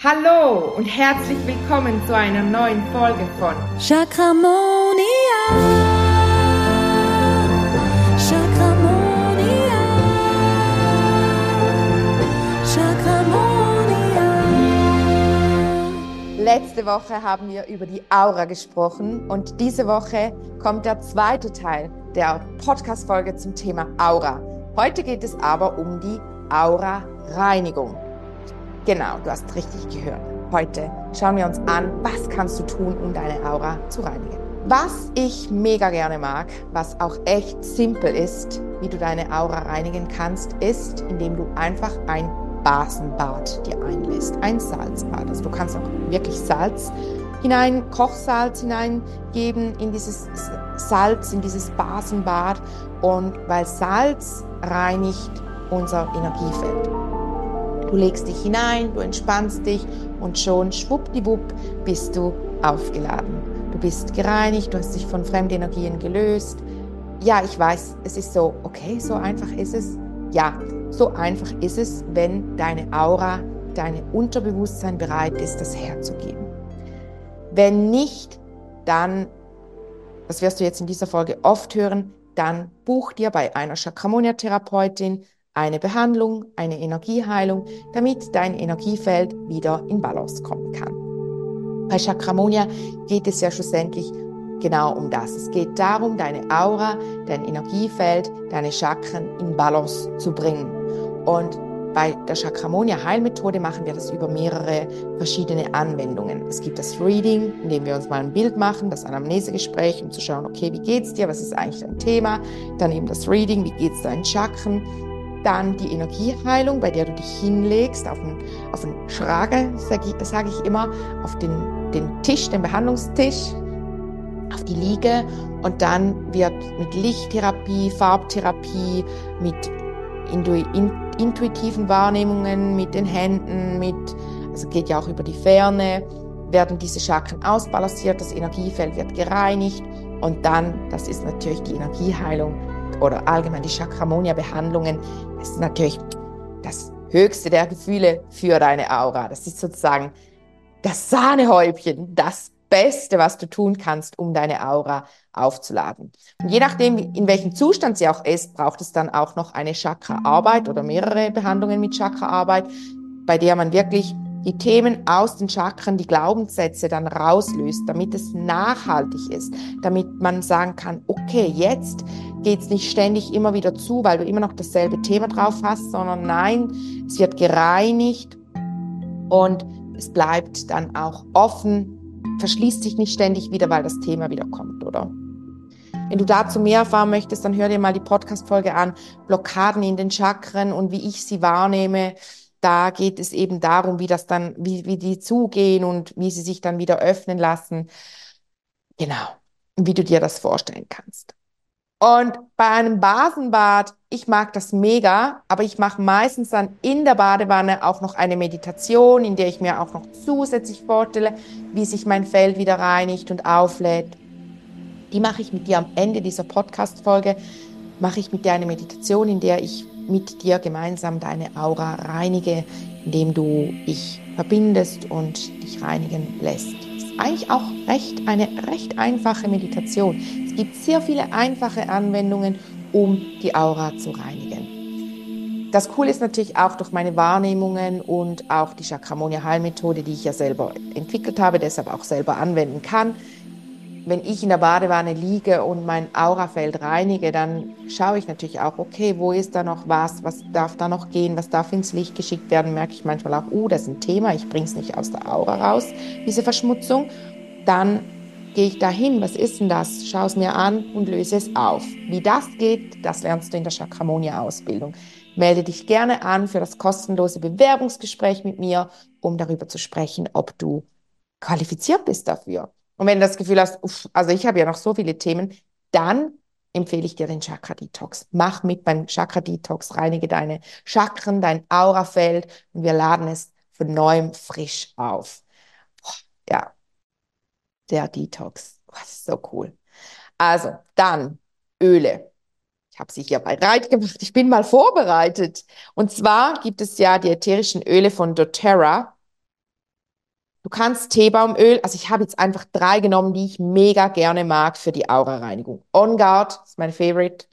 Hallo und herzlich willkommen zu einer neuen Folge von Chakramonia. Chakramonia. Chakramonia. Letzte Woche haben wir über die Aura gesprochen und diese Woche kommt der zweite Teil der Podcast-Folge zum Thema Aura. Heute geht es aber um die Aura-Reinigung. Genau, du hast richtig gehört. Heute schauen wir uns an, was kannst du tun, um deine Aura zu reinigen. Was ich mega gerne mag, was auch echt simpel ist, wie du deine Aura reinigen kannst, ist, indem du einfach ein Basenbad dir einlässt, ein Salzbad. Also du kannst auch wirklich Salz hinein, Kochsalz hineingeben in dieses Salz, in dieses Basenbad und weil Salz reinigt unser Energiefeld. Du legst dich hinein, du entspannst dich und schon schwuppdiwupp bist du aufgeladen. Du bist gereinigt, du hast dich von Fremdenergien gelöst. Ja, ich weiß, es ist so, okay, so einfach ist es. Ja, so einfach ist es, wenn deine Aura, dein Unterbewusstsein bereit ist, das herzugeben. Wenn nicht, dann, das wirst du jetzt in dieser Folge oft hören, dann buch dir bei einer Chakramonia-Therapeutin eine Behandlung, eine Energieheilung, damit dein Energiefeld wieder in Balance kommen kann. Bei Chakramonia geht es ja schlussendlich genau um das. Es geht darum, deine Aura, dein Energiefeld, deine Chakren in Balance zu bringen. Und bei der Chakramonia Heilmethode machen wir das über mehrere verschiedene Anwendungen. Es gibt das Reading, in dem wir uns mal ein Bild machen, das Anamnesegespräch, um zu schauen, okay, wie geht's dir, was ist eigentlich dein Thema? Dann eben das Reading, wie geht's deinen Chakren? Dann die Energieheilung, bei der du dich hinlegst auf den, auf den sage ich, sag ich immer, auf den, den Tisch, den Behandlungstisch, auf die Liege und dann wird mit Lichttherapie, Farbtherapie, mit intuitiven Wahrnehmungen, mit den Händen, mit, also geht ja auch über die Ferne, werden diese Chakren ausbalanciert, das Energiefeld wird gereinigt und dann, das ist natürlich die Energieheilung, oder allgemein die Chakramonia-Behandlungen, ist natürlich das höchste der Gefühle für deine Aura. Das ist sozusagen das Sahnehäubchen, das Beste, was du tun kannst, um deine Aura aufzuladen. Und je nachdem, in welchem Zustand sie auch ist, braucht es dann auch noch eine Chakra-Arbeit oder mehrere Behandlungen mit Chakra-Arbeit, bei der man wirklich die Themen aus den Chakren, die Glaubenssätze dann rauslöst, damit es nachhaltig ist, damit man sagen kann, okay, jetzt geht es nicht ständig immer wieder zu, weil du immer noch dasselbe Thema drauf hast, sondern nein, es wird gereinigt und es bleibt dann auch offen, verschließt sich nicht ständig wieder, weil das Thema wieder kommt, oder? Wenn du dazu mehr erfahren möchtest, dann hör dir mal die Podcast-Folge an, Blockaden in den Chakren und wie ich sie wahrnehme. Da geht es eben darum, wie das dann, wie, wie die zugehen und wie sie sich dann wieder öffnen lassen. Genau. Wie du dir das vorstellen kannst. Und bei einem Basenbad, ich mag das mega, aber ich mache meistens dann in der Badewanne auch noch eine Meditation, in der ich mir auch noch zusätzlich vorstelle, wie sich mein Feld wieder reinigt und auflädt. Die mache ich mit dir am Ende dieser Podcast-Folge, mache ich mit dir eine Meditation, in der ich mit dir gemeinsam deine Aura reinige, indem du dich verbindest und dich reinigen lässt eigentlich auch recht, eine recht einfache Meditation. Es gibt sehr viele einfache Anwendungen, um die Aura zu reinigen. Das Coole ist natürlich auch durch meine Wahrnehmungen und auch die Chakramonia Heilmethode, die ich ja selber entwickelt habe, deshalb auch selber anwenden kann, wenn ich in der Badewanne liege und mein Aurafeld reinige, dann schaue ich natürlich auch, okay, wo ist da noch was, was darf da noch gehen, was darf ins Licht geschickt werden, merke ich manchmal auch, oh, das ist ein Thema, ich bringe es nicht aus der Aura raus, diese Verschmutzung. Dann gehe ich dahin, was ist denn das, schaue es mir an und löse es auf. Wie das geht, das lernst du in der Chakramonia-Ausbildung. Melde dich gerne an für das kostenlose Bewerbungsgespräch mit mir, um darüber zu sprechen, ob du qualifiziert bist dafür. Und wenn du das Gefühl hast, uff, also ich habe ja noch so viele Themen, dann empfehle ich dir den Chakra Detox. Mach mit beim Chakra Detox, reinige deine Chakren, dein Aurafeld und wir laden es von neuem frisch auf. Ja, der Detox. Oh, das ist so cool. Also, dann Öle. Ich habe sie hier bereit gemacht. Ich bin mal vorbereitet. Und zwar gibt es ja die ätherischen Öle von doTERRA. Du kannst Teebaumöl, also ich habe jetzt einfach drei genommen, die ich mega gerne mag für die Aura-Reinigung. On Guard ist mein Favorite.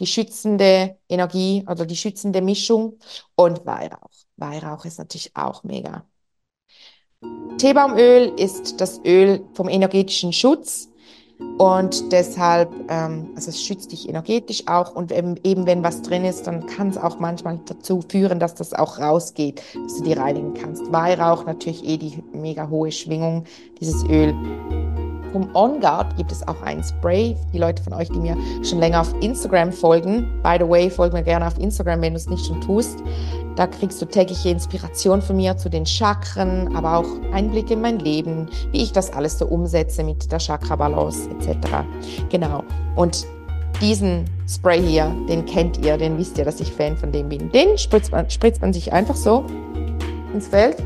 Die schützende Energie oder die schützende Mischung und Weihrauch. Weihrauch ist natürlich auch mega. Teebaumöl ist das Öl vom energetischen Schutz und deshalb, ähm, also es schützt dich energetisch auch und eben, eben wenn was drin ist, dann kann es auch manchmal dazu führen, dass das auch rausgeht, dass du die reinigen kannst. Weihrauch natürlich eh die mega hohe Schwingung, dieses Öl. Vom On Guard gibt es auch ein Spray. Die Leute von euch, die mir schon länger auf Instagram folgen, by the way, folg mir gerne auf Instagram, wenn du es nicht schon tust. Da kriegst du tägliche Inspiration von mir zu den Chakren, aber auch Einblicke in mein Leben, wie ich das alles so umsetze mit der Chakra-Balance etc. Genau. Und diesen Spray hier, den kennt ihr, den wisst ihr, dass ich Fan von dem bin. Den spritzt man, spritzt man sich einfach so ins Feld.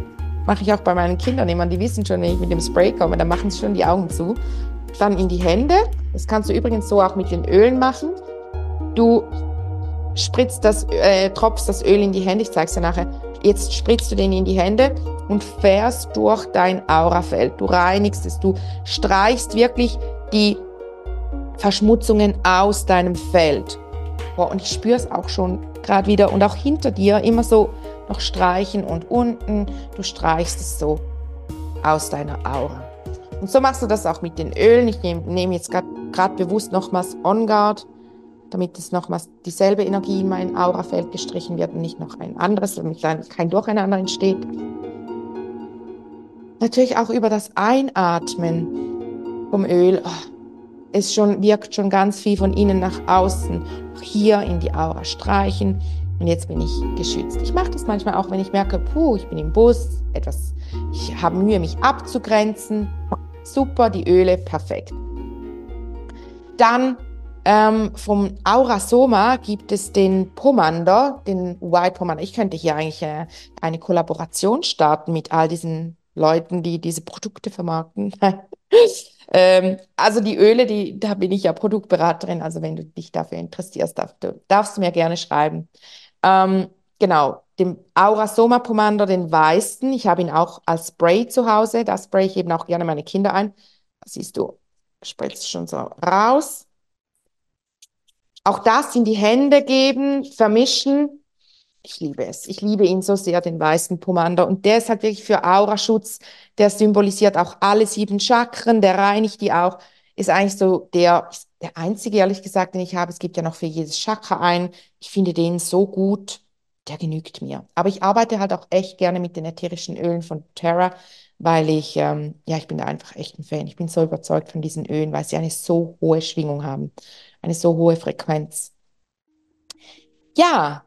Mache ich auch bei meinen Kindern immer. Die wissen schon, wenn ich mit dem Spray komme, dann machen sie schon die Augen zu. Dann in die Hände. Das kannst du übrigens so auch mit den Ölen machen. Du spritzt das, äh, tropfst das Öl in die Hände, ich zeige es dir nachher. Jetzt spritzt du den in die Hände und fährst durch dein Aurafeld. Du reinigst es, du streichst wirklich die Verschmutzungen aus deinem Feld. Boah, und ich spüre es auch schon gerade wieder und auch hinter dir immer so noch streichen und unten. Du streichst es so aus deiner Aura. Und so machst du das auch mit den Ölen. Ich nehme nehm jetzt gerade bewusst nochmals On Guard damit es nochmals dieselbe Energie in mein Aurafeld gestrichen wird und nicht noch ein anderes, damit kein Durcheinander entsteht. Natürlich auch über das Einatmen vom Öl. Oh, es schon, wirkt schon ganz viel von innen nach außen. Auch hier in die Aura streichen. Und jetzt bin ich geschützt. Ich mache das manchmal auch, wenn ich merke, puh, ich bin im Bus, etwas, ich habe Mühe, mich abzugrenzen. Super, die Öle, perfekt. Dann ähm, vom Aurasoma gibt es den Pomander, den White Pomander. Ich könnte hier eigentlich äh, eine Kollaboration starten mit all diesen Leuten, die diese Produkte vermarkten. ähm, also die Öle, die, da bin ich ja Produktberaterin. Also wenn du dich dafür interessierst, darf, du, darfst du mir gerne schreiben. Ähm, genau, den Aurasoma Pomander, den weißen. Ich habe ihn auch als Spray zu Hause. Da spray ich eben auch gerne meine Kinder ein. Siehst du, spritzt schon so raus. Auch das in die Hände geben, vermischen. Ich liebe es. Ich liebe ihn so sehr, den weißen Pomander. Und der ist halt wirklich für Auraschutz. Der symbolisiert auch alle sieben Chakren. Der reinigt die auch. Ist eigentlich so der, der einzige, ehrlich gesagt, den ich habe. Es gibt ja noch für jedes Chakra einen. Ich finde den so gut. Der genügt mir. Aber ich arbeite halt auch echt gerne mit den ätherischen Ölen von Terra, weil ich, ähm, ja, ich bin da einfach echt ein Fan. Ich bin so überzeugt von diesen Ölen, weil sie eine so hohe Schwingung haben eine so hohe Frequenz. Ja,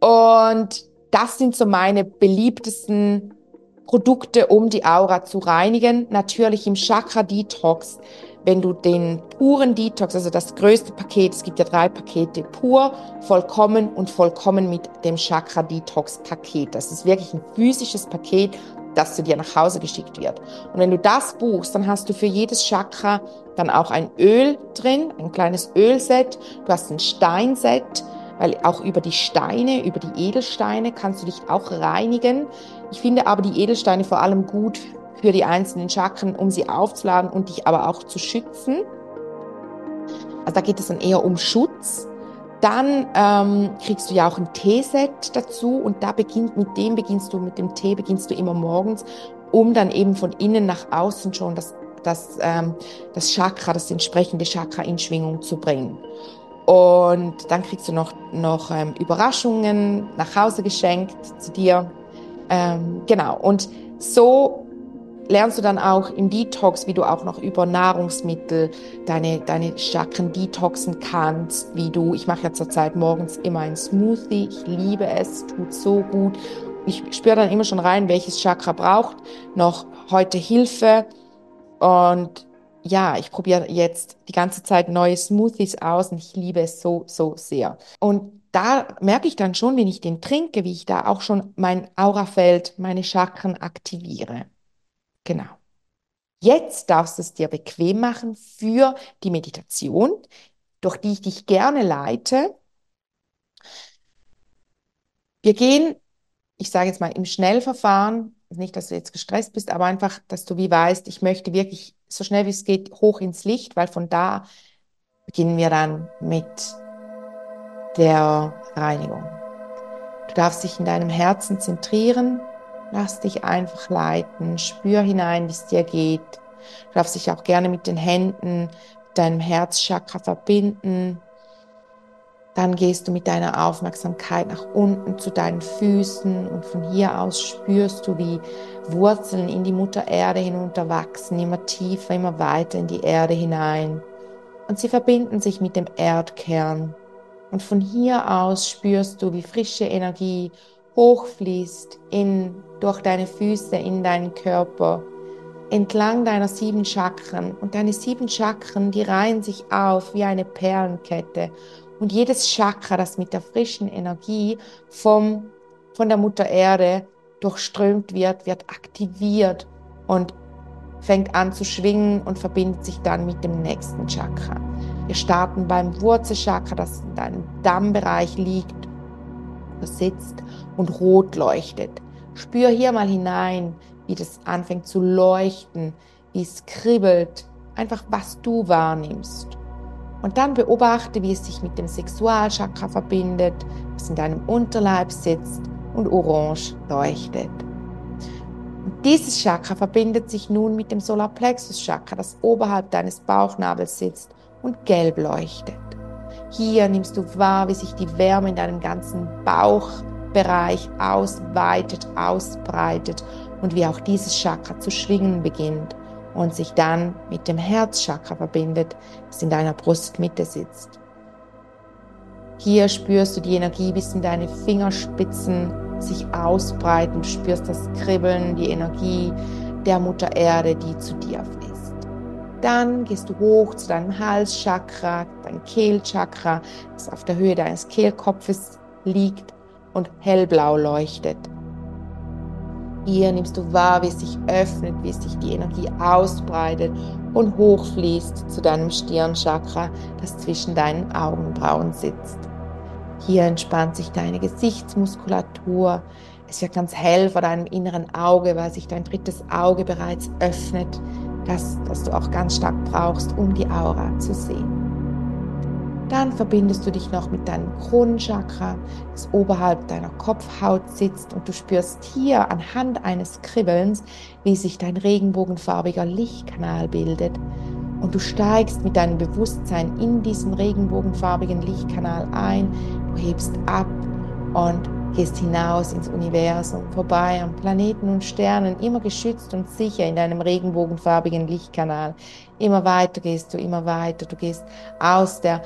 und das sind so meine beliebtesten Produkte, um die Aura zu reinigen. Natürlich im Chakra Detox, wenn du den puren Detox, also das größte Paket, es gibt ja drei Pakete, pur, vollkommen und vollkommen mit dem Chakra Detox Paket. Das ist wirklich ein physisches Paket, das zu dir nach Hause geschickt wird. Und wenn du das buchst, dann hast du für jedes Chakra dann auch ein Öl drin, ein kleines Ölset. Du hast ein Steinset, weil auch über die Steine, über die Edelsteine kannst du dich auch reinigen. Ich finde aber die Edelsteine vor allem gut für die einzelnen Chakren, um sie aufzuladen und dich aber auch zu schützen. Also da geht es dann eher um Schutz. Dann ähm, kriegst du ja auch ein Teeset dazu und da beginnt, mit dem beginnst du, mit dem Tee beginnst du immer morgens, um dann eben von innen nach außen schon das, das, ähm, das Chakra, das entsprechende Chakra in Schwingung zu bringen. Und dann kriegst du noch, noch ähm, Überraschungen nach Hause geschenkt zu dir. Ähm, genau. Und so lernst du dann auch im Detox, wie du auch noch über Nahrungsmittel deine, deine Chakren detoxen kannst, wie du, ich mache ja zurzeit morgens immer ein Smoothie, ich liebe es, tut so gut. Ich spüre dann immer schon rein, welches Chakra braucht noch heute Hilfe und ja, ich probiere jetzt die ganze Zeit neue Smoothies aus und ich liebe es so, so sehr. Und da merke ich dann schon, wenn ich den trinke, wie ich da auch schon mein Aurafeld, meine Chakren aktiviere. Genau. Jetzt darfst du es dir bequem machen für die Meditation, durch die ich dich gerne leite. Wir gehen, ich sage jetzt mal im Schnellverfahren, nicht, dass du jetzt gestresst bist, aber einfach, dass du wie weißt, ich möchte wirklich so schnell wie es geht hoch ins Licht, weil von da beginnen wir dann mit der Reinigung. Du darfst dich in deinem Herzen zentrieren, lass dich einfach leiten, spür hinein, wie es dir geht. Du darfst dich auch gerne mit den Händen, mit deinem Herzchakra verbinden, dann gehst du mit deiner Aufmerksamkeit nach unten zu deinen Füßen und von hier aus spürst du, wie Wurzeln in die Mutter Erde hinunterwachsen, immer tiefer, immer weiter in die Erde hinein. Und sie verbinden sich mit dem Erdkern. Und von hier aus spürst du, wie frische Energie hochfließt in, durch deine Füße in deinen Körper, entlang deiner sieben Chakren. Und deine sieben Chakren, die reihen sich auf wie eine Perlenkette und jedes Chakra, das mit der frischen Energie vom, von der Mutter Erde durchströmt wird, wird aktiviert und fängt an zu schwingen und verbindet sich dann mit dem nächsten Chakra. Wir starten beim Wurzelchakra, das in deinem Dammbereich liegt, sitzt und rot leuchtet. Spür hier mal hinein, wie das anfängt zu leuchten, wie es kribbelt, einfach was du wahrnimmst. Und dann beobachte, wie es sich mit dem Sexualchakra verbindet, was in deinem Unterleib sitzt und orange leuchtet. Und dieses Chakra verbindet sich nun mit dem Solarplexus-Chakra, das oberhalb deines Bauchnabels sitzt und gelb leuchtet. Hier nimmst du wahr, wie sich die Wärme in deinem ganzen Bauchbereich ausweitet, ausbreitet und wie auch dieses Chakra zu schwingen beginnt und sich dann mit dem Herzchakra verbindet, das in deiner Brustmitte sitzt. Hier spürst du die Energie bis in deine Fingerspitzen sich ausbreiten. Du spürst das Kribbeln, die Energie der Mutter Erde, die zu dir fließt. Dann gehst du hoch zu deinem Halschakra, dein Kehlchakra, das auf der Höhe deines Kehlkopfes liegt und hellblau leuchtet. Hier nimmst du wahr, wie es sich öffnet, wie sich die Energie ausbreitet und hochfließt zu deinem Stirnchakra, das zwischen deinen Augenbrauen sitzt. Hier entspannt sich deine Gesichtsmuskulatur. Es wird ganz hell vor deinem inneren Auge, weil sich dein drittes Auge bereits öffnet, das, das du auch ganz stark brauchst, um die Aura zu sehen. Dann verbindest du dich noch mit deinem Kronenchakra, das oberhalb deiner Kopfhaut sitzt und du spürst hier anhand eines Kribbelns, wie sich dein regenbogenfarbiger Lichtkanal bildet. Und du steigst mit deinem Bewusstsein in diesen regenbogenfarbigen Lichtkanal ein, du hebst ab und gehst hinaus ins Universum, vorbei an Planeten und Sternen, immer geschützt und sicher in deinem regenbogenfarbigen Lichtkanal. Immer weiter gehst du, immer weiter. Du gehst aus der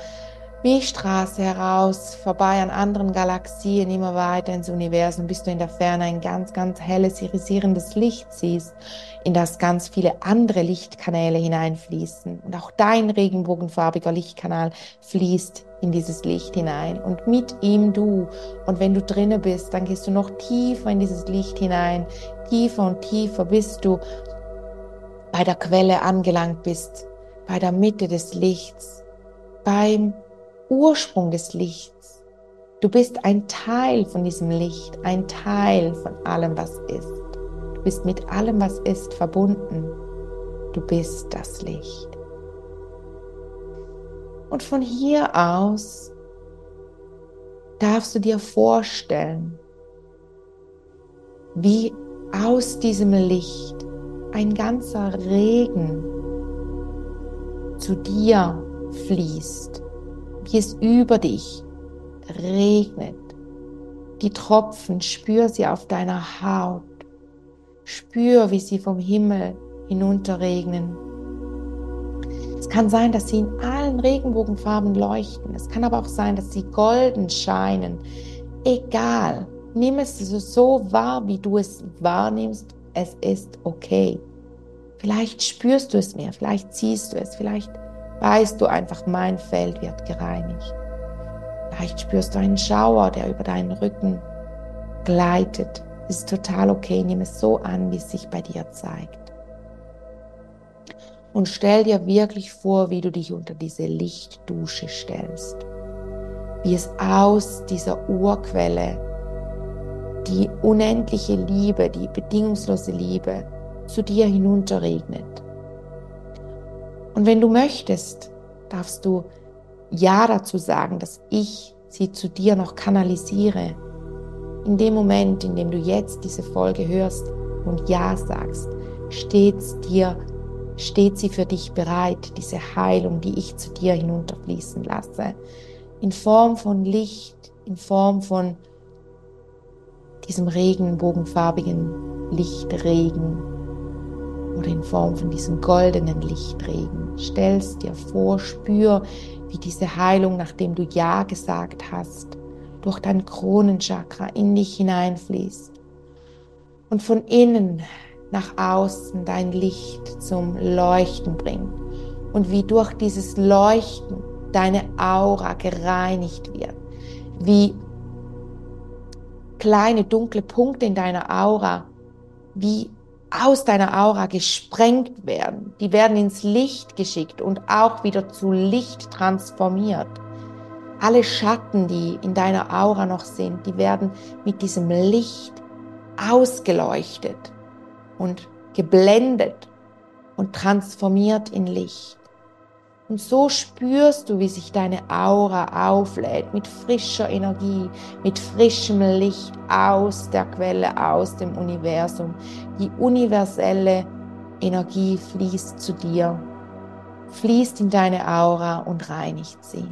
Milchstraße heraus, vorbei an anderen Galaxien, immer weiter ins Universum, bis du in der Ferne ein ganz, ganz helles, irisierendes Licht siehst, in das ganz viele andere Lichtkanäle hineinfließen. Und auch dein regenbogenfarbiger Lichtkanal fließt in dieses Licht hinein und mit ihm du. Und wenn du drinne bist, dann gehst du noch tiefer in dieses Licht hinein, tiefer und tiefer, bis du bei der Quelle angelangt bist, bei der Mitte des Lichts, beim Ursprung des Lichts. Du bist ein Teil von diesem Licht, ein Teil von allem, was ist. Du bist mit allem, was ist, verbunden. Du bist das Licht. Und von hier aus darfst du dir vorstellen, wie aus diesem Licht ein ganzer Regen zu dir fließt wie es über dich regnet. Die Tropfen, spür sie auf deiner Haut. Spür, wie sie vom Himmel hinunterregnen. Es kann sein, dass sie in allen Regenbogenfarben leuchten. Es kann aber auch sein, dass sie golden scheinen. Egal, nimm es so wahr, wie du es wahrnimmst. Es ist okay. Vielleicht spürst du es mehr, vielleicht siehst du es, vielleicht weißt du einfach, mein Feld wird gereinigt. Vielleicht spürst du einen Schauer, der über deinen Rücken gleitet. Es ist total okay, nimm es so an, wie es sich bei dir zeigt. Und stell dir wirklich vor, wie du dich unter diese Lichtdusche stellst. Wie es aus dieser Urquelle die unendliche Liebe, die bedingungslose Liebe zu dir hinunterregnet. Und wenn du möchtest, darfst du Ja dazu sagen, dass ich sie zu dir noch kanalisiere. In dem Moment, in dem du jetzt diese Folge hörst und Ja sagst, steht's dir, steht sie für dich bereit, diese Heilung, die ich zu dir hinunterfließen lasse. In Form von Licht, in Form von diesem regenbogenfarbigen Lichtregen oder in Form von diesem goldenen Lichtregen. Stell's dir vor, spür, wie diese Heilung, nachdem du Ja gesagt hast, durch dein Kronenchakra in dich hineinfließt und von innen nach außen dein Licht zum Leuchten bringt und wie durch dieses Leuchten deine Aura gereinigt wird, wie kleine dunkle Punkte in deiner Aura wie aus deiner Aura gesprengt werden. Die werden ins Licht geschickt und auch wieder zu Licht transformiert. Alle Schatten, die in deiner Aura noch sind, die werden mit diesem Licht ausgeleuchtet und geblendet und transformiert in Licht. Und so spürst du, wie sich deine Aura auflädt mit frischer Energie, mit frischem Licht aus der Quelle, aus dem Universum. Die universelle Energie fließt zu dir, fließt in deine Aura und reinigt sie.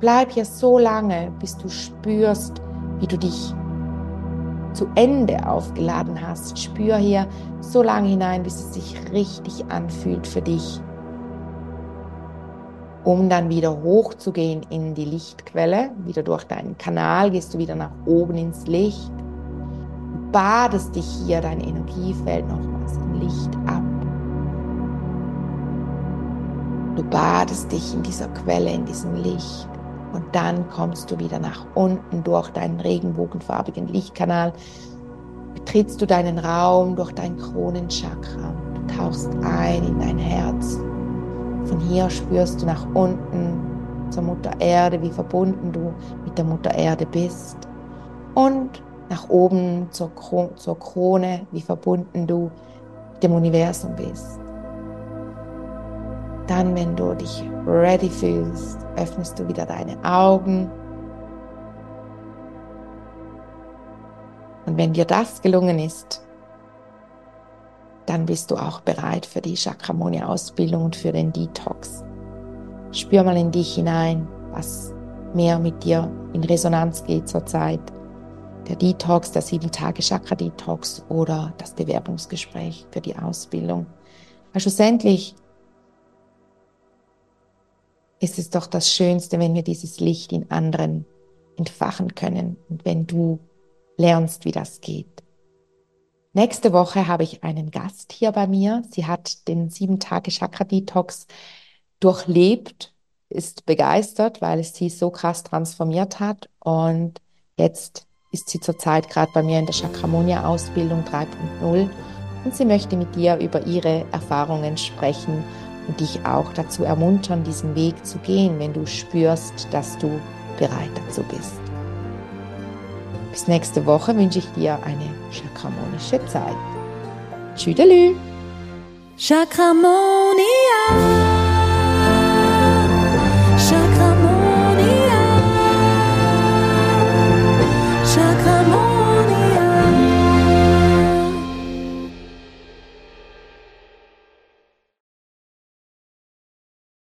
Bleib hier so lange, bis du spürst, wie du dich zu Ende aufgeladen hast. Spür hier so lange hinein, bis es sich richtig anfühlt für dich um dann wieder hochzugehen in die Lichtquelle. Wieder durch deinen Kanal gehst du wieder nach oben ins Licht. badest dich hier, dein Energiefeld nochmals im Licht ab. Du badest dich in dieser Quelle, in diesem Licht. Und dann kommst du wieder nach unten durch deinen regenbogenfarbigen Lichtkanal. Betrittst du deinen Raum durch dein Kronenchakra. Du tauchst ein in dein Herz von hier spürst du nach unten zur Mutter Erde, wie verbunden du mit der Mutter Erde bist. Und nach oben zur, Kro zur Krone, wie verbunden du mit dem Universum bist. Dann, wenn du dich ready fühlst, öffnest du wieder deine Augen. Und wenn dir das gelungen ist, dann bist du auch bereit für die Chakramoni-Ausbildung und für den Detox. Spür mal in dich hinein, was mehr mit dir in Resonanz geht zurzeit. Der Detox, der 7-Tage-Chakra-Detox oder das Bewerbungsgespräch für die Ausbildung. Weil schlussendlich ist es doch das Schönste, wenn wir dieses Licht in anderen entfachen können und wenn du lernst, wie das geht. Nächste Woche habe ich einen Gast hier bei mir. Sie hat den sieben Tage Chakra Detox durchlebt, ist begeistert, weil es sie so krass transformiert hat. Und jetzt ist sie zurzeit gerade bei mir in der Chakramonia Ausbildung 3.0 und sie möchte mit dir über ihre Erfahrungen sprechen und dich auch dazu ermuntern, diesen Weg zu gehen, wenn du spürst, dass du bereit dazu bist. Bis nächste Woche wünsche ich dir eine chakramonische Zeit. Tschüdelü! Chakramonia.